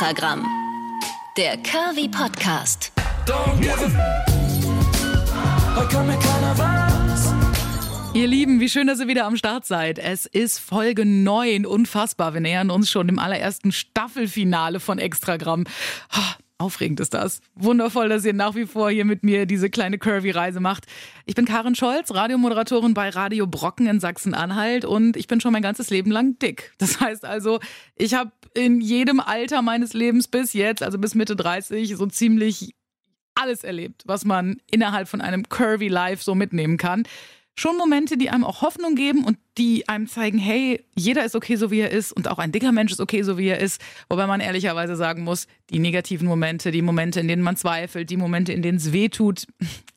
Extragramm. Der Curvy Podcast. Ihr Lieben, wie schön, dass ihr wieder am Start seid. Es ist Folge 9, unfassbar. Wir nähern uns schon dem allerersten Staffelfinale von Extragramm. Aufregend ist das. Wundervoll, dass ihr nach wie vor hier mit mir diese kleine Curvy-Reise macht. Ich bin Karin Scholz, Radiomoderatorin bei Radio Brocken in Sachsen-Anhalt und ich bin schon mein ganzes Leben lang dick. Das heißt also, ich habe in jedem Alter meines Lebens bis jetzt, also bis Mitte 30, so ziemlich alles erlebt, was man innerhalb von einem Curvy Life so mitnehmen kann schon Momente, die einem auch Hoffnung geben und die einem zeigen, hey, jeder ist okay, so wie er ist und auch ein dicker Mensch ist okay, so wie er ist. Wobei man ehrlicherweise sagen muss, die negativen Momente, die Momente, in denen man zweifelt, die Momente, in denen es weh tut,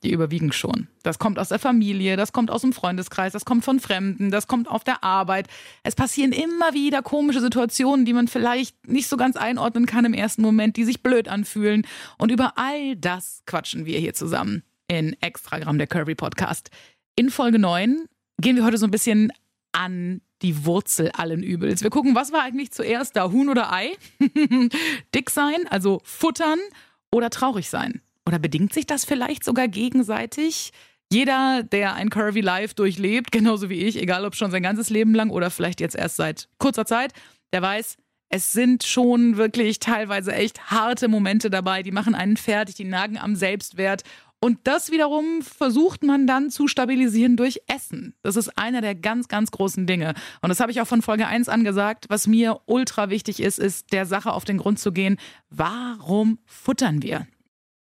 die überwiegen schon. Das kommt aus der Familie, das kommt aus dem Freundeskreis, das kommt von Fremden, das kommt auf der Arbeit. Es passieren immer wieder komische Situationen, die man vielleicht nicht so ganz einordnen kann im ersten Moment, die sich blöd anfühlen. Und über all das quatschen wir hier zusammen in Extragramm der Curvy Podcast. In Folge 9 gehen wir heute so ein bisschen an die Wurzel allen Übels. Wir gucken, was war eigentlich zuerst da, Huhn oder Ei? Dick sein, also futtern oder traurig sein? Oder bedingt sich das vielleicht sogar gegenseitig? Jeder, der ein Curvy Life durchlebt, genauso wie ich, egal ob schon sein ganzes Leben lang oder vielleicht jetzt erst seit kurzer Zeit, der weiß, es sind schon wirklich teilweise echt harte Momente dabei, die machen einen fertig, die nagen am Selbstwert und das wiederum versucht man dann zu stabilisieren durch Essen. Das ist einer der ganz, ganz großen Dinge. Und das habe ich auch von Folge 1 angesagt. Was mir ultra wichtig ist, ist der Sache auf den Grund zu gehen. Warum futtern wir?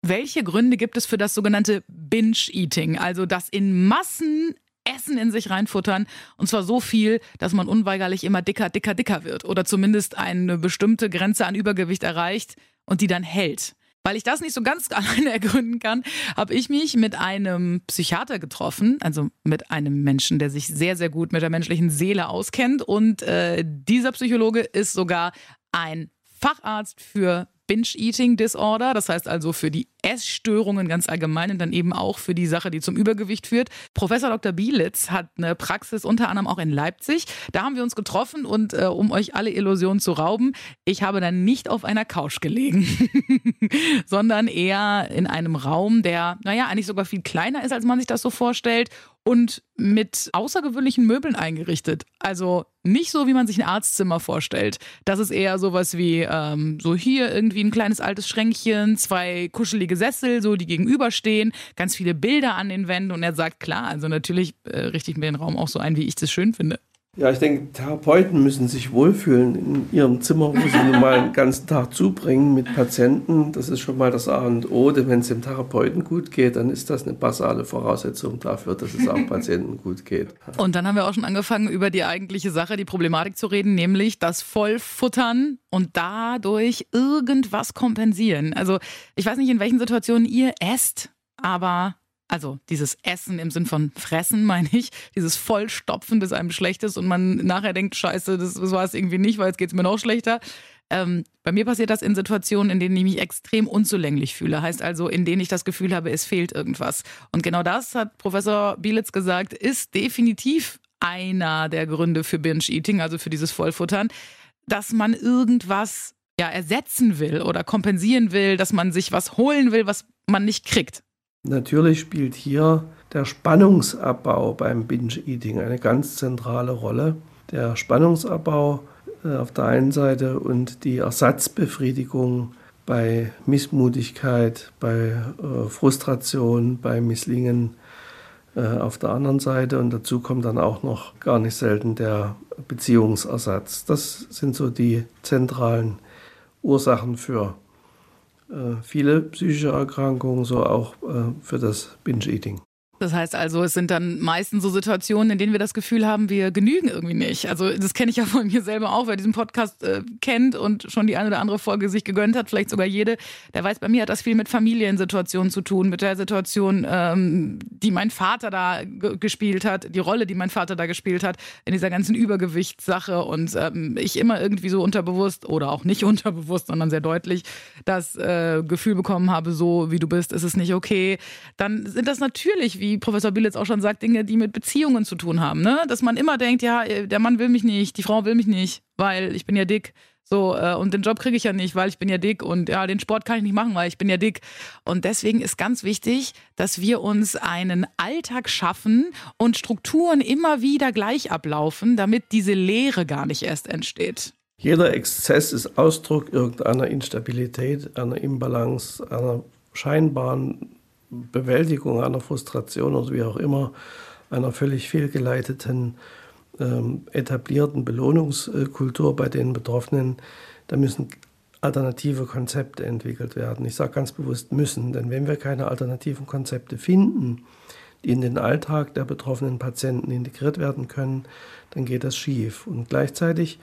Welche Gründe gibt es für das sogenannte Binge-Eating? Also das in Massen Essen in sich reinfuttern. Und zwar so viel, dass man unweigerlich immer dicker, dicker, dicker wird. Oder zumindest eine bestimmte Grenze an Übergewicht erreicht und die dann hält. Weil ich das nicht so ganz alleine ergründen kann, habe ich mich mit einem Psychiater getroffen, also mit einem Menschen, der sich sehr, sehr gut mit der menschlichen Seele auskennt. Und äh, dieser Psychologe ist sogar ein Facharzt für Binge-Eating Disorder, das heißt also für die Essstörungen ganz allgemein und dann eben auch für die Sache, die zum Übergewicht führt. Professor Dr. Bielitz hat eine Praxis unter anderem auch in Leipzig. Da haben wir uns getroffen und äh, um euch alle Illusionen zu rauben, ich habe dann nicht auf einer Couch gelegen, sondern eher in einem Raum, der, naja, eigentlich sogar viel kleiner ist, als man sich das so vorstellt und mit außergewöhnlichen Möbeln eingerichtet. Also nicht so, wie man sich ein Arztzimmer vorstellt. Das ist eher sowas wie ähm, so hier irgendwie ein kleines altes Schränkchen, zwei kuschelige Sessel, so die gegenüberstehen, ganz viele Bilder an den Wänden und er sagt, klar, also natürlich äh, richte ich mir den Raum auch so ein, wie ich das schön finde. Ja, ich denke, Therapeuten müssen sich wohlfühlen in ihrem Zimmer, wo sie nun mal den ganzen Tag zubringen mit Patienten. Das ist schon mal das A und O, denn wenn es dem Therapeuten gut geht, dann ist das eine basale Voraussetzung dafür, dass es auch Patienten gut geht. Und dann haben wir auch schon angefangen, über die eigentliche Sache, die Problematik zu reden, nämlich das Vollfuttern und dadurch irgendwas kompensieren. Also ich weiß nicht, in welchen Situationen ihr esst, aber also dieses Essen im Sinn von Fressen, meine ich, dieses Vollstopfen, das einem schlecht ist und man nachher denkt, scheiße, das, das war es irgendwie nicht, weil jetzt geht es mir noch schlechter. Ähm, bei mir passiert das in Situationen, in denen ich mich extrem unzulänglich fühle. Heißt also, in denen ich das Gefühl habe, es fehlt irgendwas. Und genau das, hat Professor Bielitz gesagt, ist definitiv einer der Gründe für Binge-Eating, also für dieses Vollfuttern, dass man irgendwas ja, ersetzen will oder kompensieren will, dass man sich was holen will, was man nicht kriegt. Natürlich spielt hier der Spannungsabbau beim Binge-Eating eine ganz zentrale Rolle. Der Spannungsabbau äh, auf der einen Seite und die Ersatzbefriedigung bei Missmutigkeit, bei äh, Frustration, bei Misslingen äh, auf der anderen Seite. Und dazu kommt dann auch noch gar nicht selten der Beziehungsersatz. Das sind so die zentralen Ursachen für viele psychische Erkrankungen, so auch äh, für das Binge-Eating. Das heißt also, es sind dann meistens so Situationen, in denen wir das Gefühl haben, wir genügen irgendwie nicht. Also das kenne ich ja von mir selber auch, wer diesen Podcast äh, kennt und schon die eine oder andere Folge sich gegönnt hat, vielleicht sogar jede, der weiß, bei mir hat das viel mit Familiensituationen zu tun, mit der Situation, ähm, die mein Vater da gespielt hat, die Rolle, die mein Vater da gespielt hat in dieser ganzen Übergewichtssache und ähm, ich immer irgendwie so unterbewusst oder auch nicht unterbewusst, sondern sehr deutlich das äh, Gefühl bekommen habe, so wie du bist, ist es nicht okay. Dann sind das natürlich wie Professor Billitz auch schon sagt, Dinge, die mit Beziehungen zu tun haben. Ne? Dass man immer denkt, ja, der Mann will mich nicht, die Frau will mich nicht, weil ich bin ja dick. So, äh, und den Job kriege ich ja nicht, weil ich bin ja dick und ja, den Sport kann ich nicht machen, weil ich bin ja dick. Und deswegen ist ganz wichtig, dass wir uns einen Alltag schaffen und Strukturen immer wieder gleich ablaufen, damit diese Leere gar nicht erst entsteht. Jeder Exzess ist Ausdruck irgendeiner Instabilität, einer Imbalance, einer scheinbaren Bewältigung einer Frustration oder wie auch immer, einer völlig fehlgeleiteten ähm, etablierten Belohnungskultur bei den Betroffenen, da müssen alternative Konzepte entwickelt werden. Ich sage ganz bewusst müssen, denn wenn wir keine alternativen Konzepte finden, die in den Alltag der betroffenen Patienten integriert werden können, dann geht das schief. Und gleichzeitig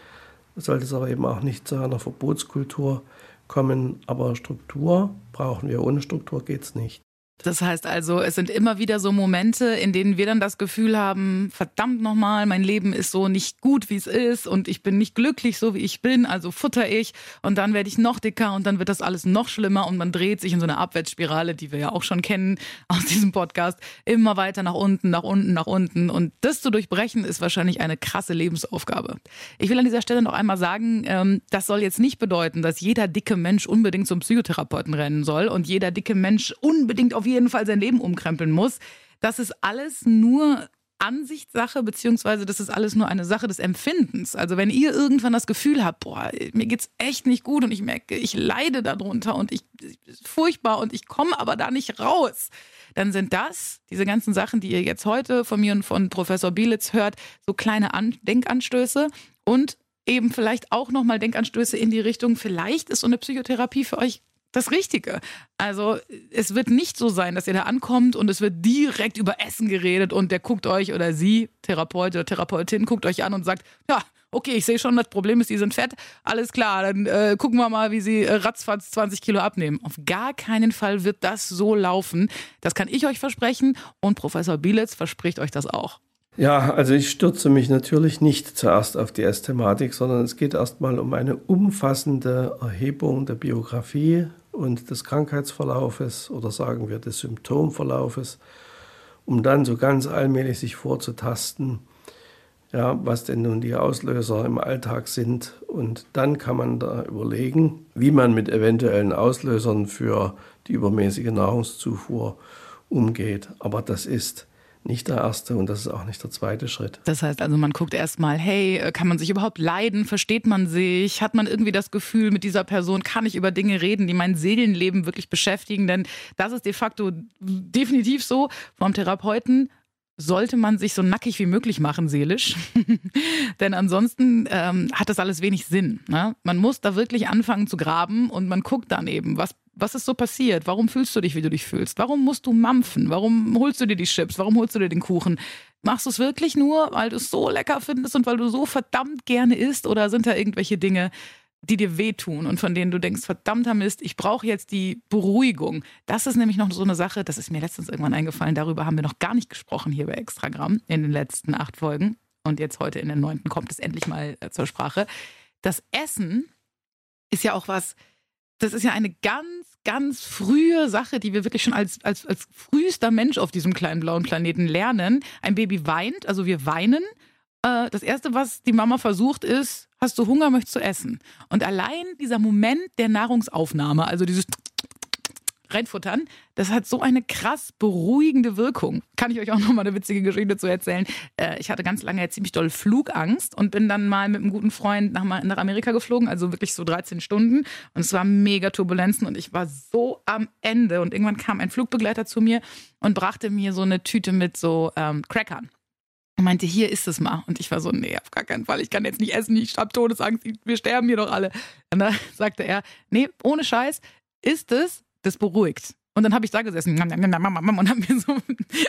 sollte es aber eben auch nicht zu einer Verbotskultur kommen. Aber Struktur brauchen wir. Ohne Struktur geht es nicht. Das heißt also, es sind immer wieder so Momente, in denen wir dann das Gefühl haben, verdammt nochmal, mein Leben ist so nicht gut, wie es ist und ich bin nicht glücklich, so wie ich bin, also futter ich und dann werde ich noch dicker und dann wird das alles noch schlimmer und man dreht sich in so eine Abwärtsspirale, die wir ja auch schon kennen aus diesem Podcast, immer weiter nach unten, nach unten, nach unten und das zu durchbrechen ist wahrscheinlich eine krasse Lebensaufgabe. Ich will an dieser Stelle noch einmal sagen, ähm, das soll jetzt nicht bedeuten, dass jeder dicke Mensch unbedingt zum Psychotherapeuten rennen soll und jeder dicke Mensch unbedingt auf jeden Fall sein Leben umkrempeln muss. Das ist alles nur Ansichtssache, beziehungsweise das ist alles nur eine Sache des Empfindens. Also wenn ihr irgendwann das Gefühl habt, boah, mir geht's echt nicht gut und ich merke, ich leide darunter und ich ist furchtbar und ich komme aber da nicht raus, dann sind das, diese ganzen Sachen, die ihr jetzt heute von mir und von Professor Bielitz hört, so kleine An Denkanstöße und eben vielleicht auch nochmal Denkanstöße in die Richtung, vielleicht ist so eine Psychotherapie für euch das Richtige. Also es wird nicht so sein, dass ihr da ankommt und es wird direkt über Essen geredet und der guckt euch oder sie, Therapeut oder Therapeutin, guckt euch an und sagt, ja, okay, ich sehe schon, das Problem ist, sie sind fett. Alles klar, dann äh, gucken wir mal, wie sie äh, ratzfatz 20 Kilo abnehmen. Auf gar keinen Fall wird das so laufen. Das kann ich euch versprechen und Professor Bielitz verspricht euch das auch. Ja, also ich stürze mich natürlich nicht zuerst auf die S-Thematik, sondern es geht erstmal um eine umfassende Erhebung der Biografie und des Krankheitsverlaufes oder sagen wir des Symptomverlaufes, um dann so ganz allmählich sich vorzutasten, ja, was denn nun die Auslöser im Alltag sind. Und dann kann man da überlegen, wie man mit eventuellen Auslösern für die übermäßige Nahrungszufuhr umgeht. Aber das ist nicht der erste und das ist auch nicht der zweite Schritt. Das heißt also, man guckt erstmal, hey, äh, kann man sich überhaupt leiden? Versteht man sich? Hat man irgendwie das Gefühl, mit dieser Person kann ich über Dinge reden, die mein Seelenleben wirklich beschäftigen? Denn das ist de facto definitiv so. Vom Therapeuten sollte man sich so nackig wie möglich machen, seelisch. Denn ansonsten ähm, hat das alles wenig Sinn. Ne? Man muss da wirklich anfangen zu graben und man guckt dann eben, was was ist so passiert? Warum fühlst du dich, wie du dich fühlst? Warum musst du mampfen? Warum holst du dir die Chips? Warum holst du dir den Kuchen? Machst du es wirklich nur, weil du es so lecker findest und weil du so verdammt gerne isst? Oder sind da irgendwelche Dinge, die dir wehtun und von denen du denkst, verdammter Mist, ich brauche jetzt die Beruhigung. Das ist nämlich noch so eine Sache, das ist mir letztens irgendwann eingefallen, darüber haben wir noch gar nicht gesprochen hier bei Extragramm in den letzten acht Folgen. Und jetzt heute in der neunten kommt es endlich mal äh, zur Sprache. Das Essen ist ja auch was, das ist ja eine ganz, ganz frühe Sache, die wir wirklich schon als, als, als frühester Mensch auf diesem kleinen blauen Planeten lernen. Ein Baby weint, also wir weinen. Äh, das Erste, was die Mama versucht, ist, hast du Hunger, möchtest du essen? Und allein dieser Moment der Nahrungsaufnahme, also dieses reinfuttern, das hat so eine krass beruhigende Wirkung. Kann ich euch auch noch mal eine witzige Geschichte zu erzählen. Äh, ich hatte ganz lange ziemlich doll Flugangst und bin dann mal mit einem guten Freund nach, nach Amerika geflogen, also wirklich so 13 Stunden. Und es war mega Turbulenzen und ich war so am Ende. Und irgendwann kam ein Flugbegleiter zu mir und brachte mir so eine Tüte mit so ähm, Crackern. Er meinte, hier ist es mal. Und ich war so, nee, auf gar keinen Fall. Ich kann jetzt nicht essen. Ich habe Todesangst. Wir sterben hier doch alle. Und dann sagte er, nee, ohne Scheiß, ist es das beruhigt. Und dann habe ich da gesessen und habe mir so ein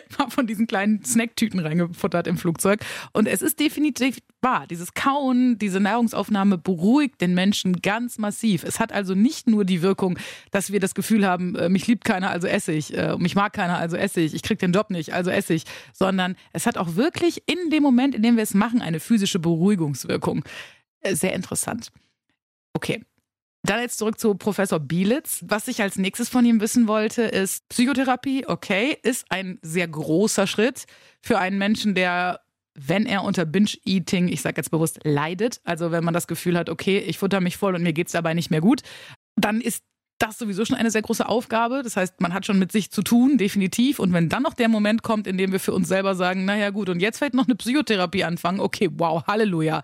paar von diesen kleinen Snacktüten reingefuttert im Flugzeug. Und es ist definitiv wahr. Dieses Kauen, diese Nahrungsaufnahme beruhigt den Menschen ganz massiv. Es hat also nicht nur die Wirkung, dass wir das Gefühl haben, äh, mich liebt keiner, also esse ich. Äh, mich mag keiner, also esse ich. Ich kriege den Job nicht, also esse ich. Sondern es hat auch wirklich in dem Moment, in dem wir es machen, eine physische Beruhigungswirkung. Äh, sehr interessant. Okay, Dann jetzt zurück zu Professor Bielitz. Was ich als nächstes von ihm wissen wollte, ist Psychotherapie, okay, ist ein sehr großer Schritt für einen Menschen, der, wenn er unter Binge-Eating, ich sage jetzt bewusst, leidet, also wenn man das Gefühl hat, okay, ich futter mich voll und mir geht es dabei nicht mehr gut, dann ist das sowieso schon eine sehr große Aufgabe. Das heißt, man hat schon mit sich zu tun, definitiv. Und wenn dann noch der Moment kommt, in dem wir für uns selber sagen, naja gut, und jetzt vielleicht noch eine Psychotherapie anfangen, okay, wow, Halleluja,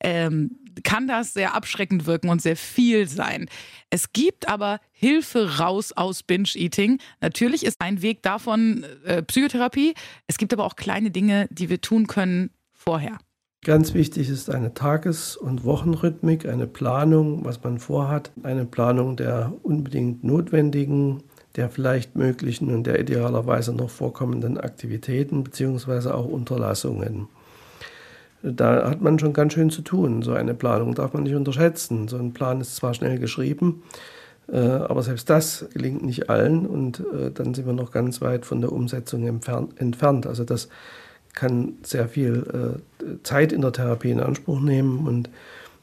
ähm, kann das sehr abschreckend wirken und sehr viel sein. Es gibt aber Hilfe raus aus Binge-Eating. Natürlich ist ein Weg davon äh, Psychotherapie. Es gibt aber auch kleine Dinge, die wir tun können vorher. Ganz wichtig ist eine Tages- und Wochenrhythmik, eine Planung, was man vorhat, eine Planung der unbedingt notwendigen, der vielleicht möglichen und der idealerweise noch vorkommenden Aktivitäten bzw. auch Unterlassungen. Da hat man schon ganz schön zu tun. So eine Planung darf man nicht unterschätzen. So ein Plan ist zwar schnell geschrieben, äh, aber selbst das gelingt nicht allen und äh, dann sind wir noch ganz weit von der Umsetzung entfernt. Also das kann sehr viel äh, Zeit in der Therapie in Anspruch nehmen und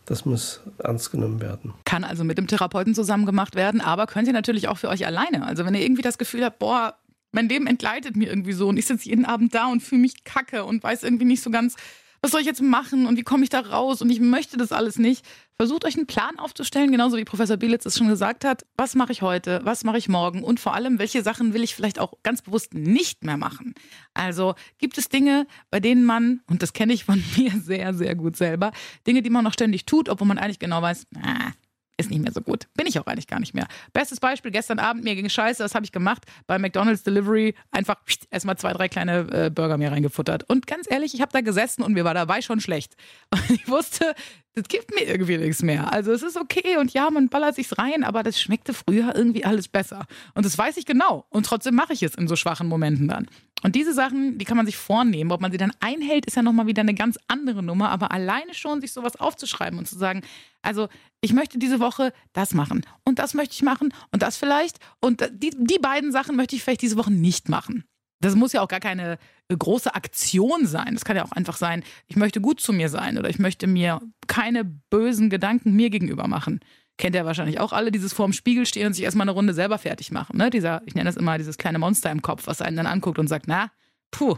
das muss ernst genommen werden. Kann also mit dem Therapeuten zusammen gemacht werden, aber könnt ihr natürlich auch für euch alleine. Also wenn ihr irgendwie das Gefühl habt, boah, mein Leben entgleitet mir irgendwie so und ich sitze jeden Abend da und fühle mich kacke und weiß irgendwie nicht so ganz, was soll ich jetzt machen und wie komme ich da raus und ich möchte das alles nicht. Versucht euch einen Plan aufzustellen, genauso wie Professor Bielitz es schon gesagt hat. Was mache ich heute? Was mache ich morgen? Und vor allem, welche Sachen will ich vielleicht auch ganz bewusst nicht mehr machen? Also gibt es Dinge, bei denen man, und das kenne ich von mir sehr, sehr gut selber, Dinge, die man noch ständig tut, obwohl man eigentlich genau weiß, na, ist nicht mehr so gut. Bin ich auch eigentlich gar nicht mehr. Bestes Beispiel, gestern Abend, mir ging scheiße, das habe ich gemacht. Bei McDonald's Delivery einfach erstmal zwei, drei kleine äh, Burger mir reingefuttert. Und ganz ehrlich, ich habe da gesessen und mir war dabei schon schlecht. Und ich wusste, das gibt mir irgendwie nichts mehr. Also es ist okay und ja, man ballert sich's rein, aber das schmeckte früher irgendwie alles besser. Und das weiß ich genau. Und trotzdem mache ich es in so schwachen Momenten dann. Und diese Sachen, die kann man sich vornehmen. Ob man sie dann einhält, ist ja nochmal wieder eine ganz andere Nummer. Aber alleine schon sich sowas aufzuschreiben und zu sagen, also ich möchte diese Woche das machen und das möchte ich machen und das vielleicht und die, die beiden Sachen möchte ich vielleicht diese Woche nicht machen. Das muss ja auch gar keine äh, große Aktion sein. Das kann ja auch einfach sein, ich möchte gut zu mir sein oder ich möchte mir keine bösen Gedanken mir gegenüber machen. Kennt ihr wahrscheinlich auch alle, dieses vorm Spiegel stehen und sich erstmal eine Runde selber fertig machen. Ne? Dieser, ich nenne das immer dieses kleine Monster im Kopf, was einen dann anguckt und sagt, na, puh,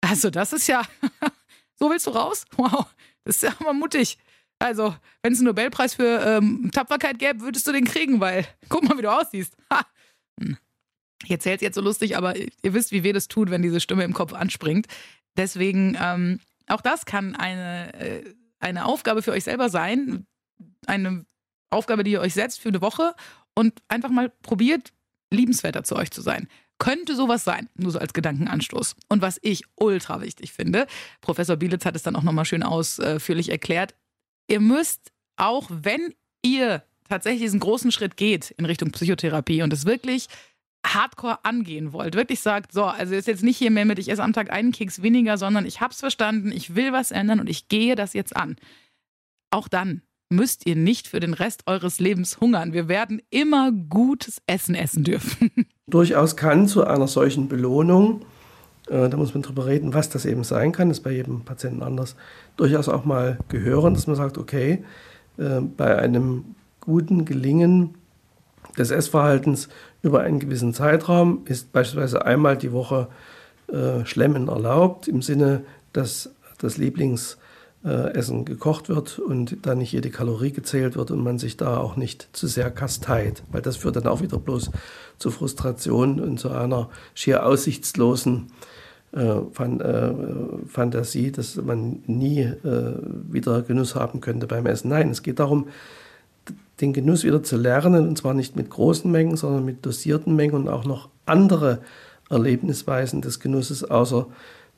also das ist ja, so willst du raus? Wow, das ist ja mal mutig. Also, wenn es einen Nobelpreis für ähm, Tapferkeit gäbe, würdest du den kriegen, weil guck mal, wie du aussiehst. Ha. Hm. Ich erzähle jetzt so lustig, aber ihr wisst, wie weh das tut, wenn diese Stimme im Kopf anspringt. Deswegen, ähm, auch das kann eine, äh, eine Aufgabe für euch selber sein. Eine Aufgabe, die ihr euch setzt für eine Woche und einfach mal probiert, liebenswerter zu euch zu sein. Könnte sowas sein, nur so als Gedankenanstoß. Und was ich ultra wichtig finde, Professor Bielitz hat es dann auch nochmal schön ausführlich erklärt, ihr müsst auch, wenn ihr tatsächlich diesen großen Schritt geht in Richtung Psychotherapie und es wirklich hardcore angehen wollt, wirklich sagt, so, also ist jetzt nicht hier mehr mit, ich esse am Tag einen Keks weniger, sondern ich hab's verstanden, ich will was ändern und ich gehe das jetzt an. Auch dann müsst ihr nicht für den Rest eures Lebens hungern. Wir werden immer gutes Essen essen dürfen. Durchaus kann zu einer solchen Belohnung, äh, da muss man drüber reden, was das eben sein kann, das ist bei jedem Patienten anders, durchaus auch mal gehören, dass man sagt, okay, äh, bei einem guten Gelingen des Essverhaltens über einen gewissen Zeitraum ist beispielsweise einmal die Woche äh, Schlemmen erlaubt, im Sinne, dass das Lieblingsessen gekocht wird und da nicht jede Kalorie gezählt wird und man sich da auch nicht zu sehr kasteit, weil das führt dann auch wieder bloß zu Frustration und zu einer schier aussichtslosen äh, Fan, äh, Fantasie, dass man nie äh, wieder Genuss haben könnte beim Essen. Nein, es geht darum, den Genuss wieder zu lernen, und zwar nicht mit großen Mengen, sondern mit dosierten Mengen und auch noch andere Erlebnisweisen des Genusses außer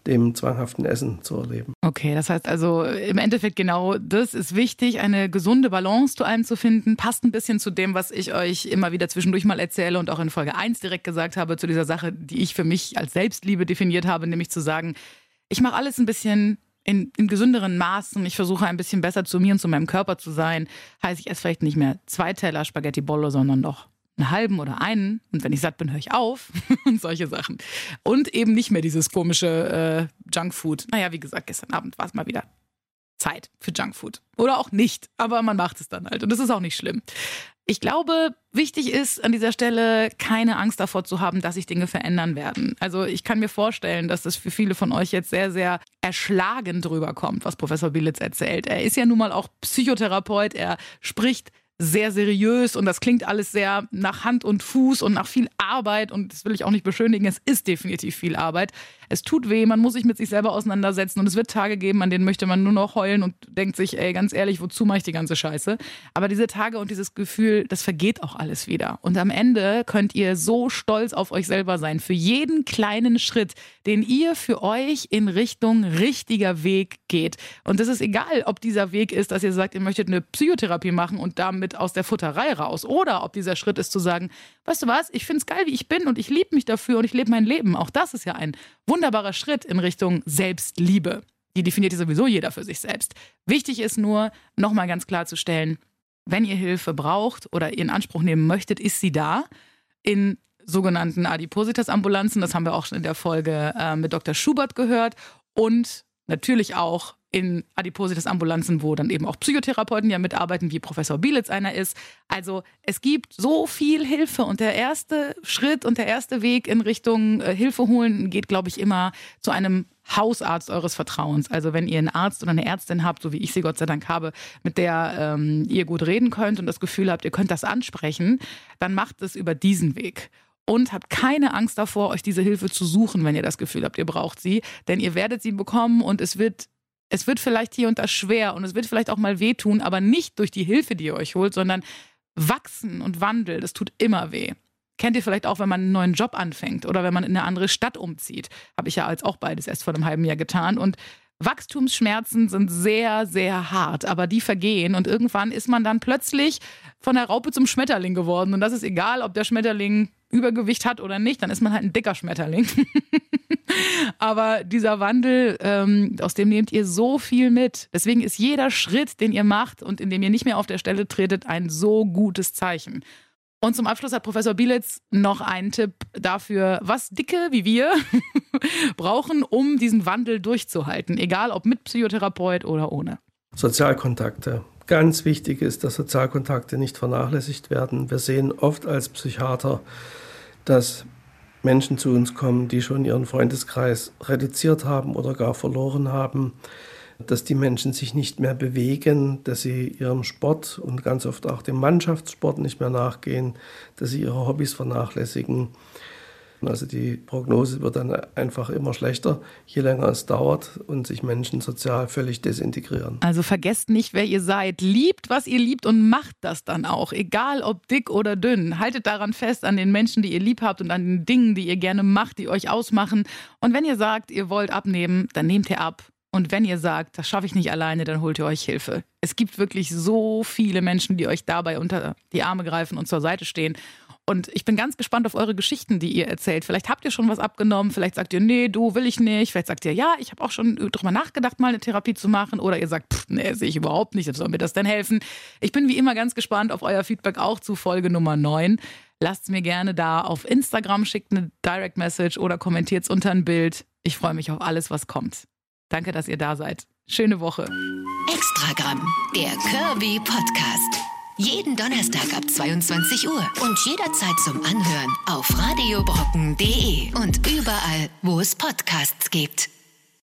dem zwanghaften Essen zu erleben. Okay, das heißt also im Endeffekt genau das ist wichtig, eine gesunde Balance zu einem zu finden. Passt ein bisschen zu dem, was ich euch immer wieder zwischendurch mal erzähle und auch in Folge 1 direkt gesagt habe, zu dieser Sache, die ich für mich als Selbstliebe definiert habe, nämlich zu sagen, ich mache alles ein bisschen in, in gesünderen Maßen. Ich versuche ein bisschen besser zu mir und zu meinem Körper zu sein. Heißt, ich esse vielleicht nicht mehr zwei Teller Spaghetti Bollo, sondern doch einen halben oder einen. Und wenn ich satt bin, höre ich auf. und solche Sachen. Und eben nicht mehr dieses komische äh, Junkfood. Naja, wie gesagt, gestern Abend war es mal wieder Zeit für Junkfood. Oder auch nicht. Aber man macht es dann halt. Und das ist auch nicht schlimm. Ich glaube, wichtig ist an dieser Stelle keine Angst davor zu haben, dass sich Dinge verändern werden. Also ich kann mir vorstellen, dass das für viele von euch jetzt sehr, sehr erschlagend drüber kommt, was Professor Bielitz erzählt. Er ist ja nun mal auch Psychotherapeut, er spricht sehr seriös und das klingt alles sehr nach Hand und Fuß und nach viel Arbeit und das will ich auch nicht beschönigen, es ist definitiv viel Arbeit. Es tut weh, man muss sich mit sich selber auseinandersetzen und es wird Tage geben, an denen möchte man nur noch heulen und denkt sich, ey, ganz ehrlich, wozu mache ich die ganze Scheiße? Aber diese Tage und dieses Gefühl, das vergeht auch alles wieder. Und am Ende könnt ihr so stolz auf euch selber sein für jeden kleinen Schritt, den ihr für euch in Richtung richtiger Weg geht. Und das ist egal, ob dieser Weg ist, dass ihr sagt, ihr möchtet eine Psychotherapie machen und damit aus der Futterei raus oder ob dieser Schritt ist zu sagen, weißt du was, ich finde es geil, wie ich bin und ich liebe mich dafür und ich lebe mein Leben. Auch das ist ja ein wunderbarer Schritt in Richtung Selbstliebe. Die definiert ja sowieso jeder für sich selbst. Wichtig ist nur, nochmal ganz klarzustellen, wenn ihr Hilfe braucht oder ihr in Anspruch nehmen möchtet, ist sie da. In sogenannten Adipositas-Ambulanzen, das haben wir auch schon in der Folge äh, mit Dr. Schubert gehört. Und natürlich auch in Adipositas-Ambulanzen, wo dann eben auch Psychotherapeuten ja mitarbeiten, wie Professor Bielitz einer ist. Also es gibt so viel Hilfe und der erste Schritt und der erste Weg in Richtung äh, Hilfe holen geht, glaube ich, immer zu einem Hausarzt eures Vertrauens. Also wenn ihr einen Arzt oder eine Ärztin habt, so wie ich sie Gott sei Dank habe, mit der ähm, ihr gut reden könnt und das Gefühl habt, ihr könnt das ansprechen, dann macht es über diesen Weg und habt keine Angst davor, euch diese Hilfe zu suchen, wenn ihr das Gefühl habt, ihr braucht sie. Denn ihr werdet sie bekommen und es wird es wird vielleicht hier und da schwer und es wird vielleicht auch mal wehtun, aber nicht durch die Hilfe, die ihr euch holt, sondern wachsen und Wandel, das tut immer weh. Kennt ihr vielleicht auch, wenn man einen neuen Job anfängt oder wenn man in eine andere Stadt umzieht? Habe ich ja als auch beides erst vor einem halben Jahr getan. Und Wachstumsschmerzen sind sehr, sehr hart, aber die vergehen und irgendwann ist man dann plötzlich von der Raupe zum Schmetterling geworden. Und das ist egal, ob der Schmetterling Übergewicht hat oder nicht, dann ist man halt ein dicker Schmetterling. Aber dieser Wandel, ähm, aus dem nehmt ihr so viel mit. Deswegen ist jeder Schritt, den ihr macht und in dem ihr nicht mehr auf der Stelle tretet, ein so gutes Zeichen. Und zum Abschluss hat Professor Bielitz noch einen Tipp dafür, was Dicke wie wir brauchen, um diesen Wandel durchzuhalten, egal ob mit Psychotherapeut oder ohne. Sozialkontakte. Ganz wichtig ist, dass Sozialkontakte nicht vernachlässigt werden. Wir sehen oft als Psychiater, dass Menschen zu uns kommen, die schon ihren Freundeskreis reduziert haben oder gar verloren haben, dass die Menschen sich nicht mehr bewegen, dass sie ihrem Sport und ganz oft auch dem Mannschaftssport nicht mehr nachgehen, dass sie ihre Hobbys vernachlässigen. Also die Prognose wird dann einfach immer schlechter, je länger es dauert und sich Menschen sozial völlig desintegrieren. Also vergesst nicht, wer ihr seid. Liebt, was ihr liebt und macht das dann auch. Egal ob dick oder dünn. Haltet daran fest, an den Menschen, die ihr lieb habt und an den Dingen, die ihr gerne macht, die euch ausmachen. Und wenn ihr sagt, ihr wollt abnehmen, dann nehmt ihr ab. Und wenn ihr sagt, das schaffe ich nicht alleine, dann holt ihr euch Hilfe. Es gibt wirklich so viele Menschen, die euch dabei unter die Arme greifen und zur Seite stehen. Und ich bin ganz gespannt auf eure Geschichten, die ihr erzählt. Vielleicht habt ihr schon was abgenommen, vielleicht sagt ihr, nee, du will ich nicht. Vielleicht sagt ihr, ja, ich habe auch schon drüber nachgedacht, mal eine Therapie zu machen. Oder ihr sagt, pff, nee, sehe ich überhaupt nicht, soll mir das denn helfen? Ich bin wie immer ganz gespannt auf euer Feedback auch zu Folge Nummer 9. Lasst mir gerne da auf Instagram, schickt eine Direct Message oder kommentiert es unter ein Bild. Ich freue mich auf alles, was kommt. Danke, dass ihr da seid. Schöne Woche. Extragramm, der Kirby Podcast. Jeden Donnerstag ab 22 Uhr und jederzeit zum Anhören auf radiobrocken.de und überall, wo es Podcasts gibt.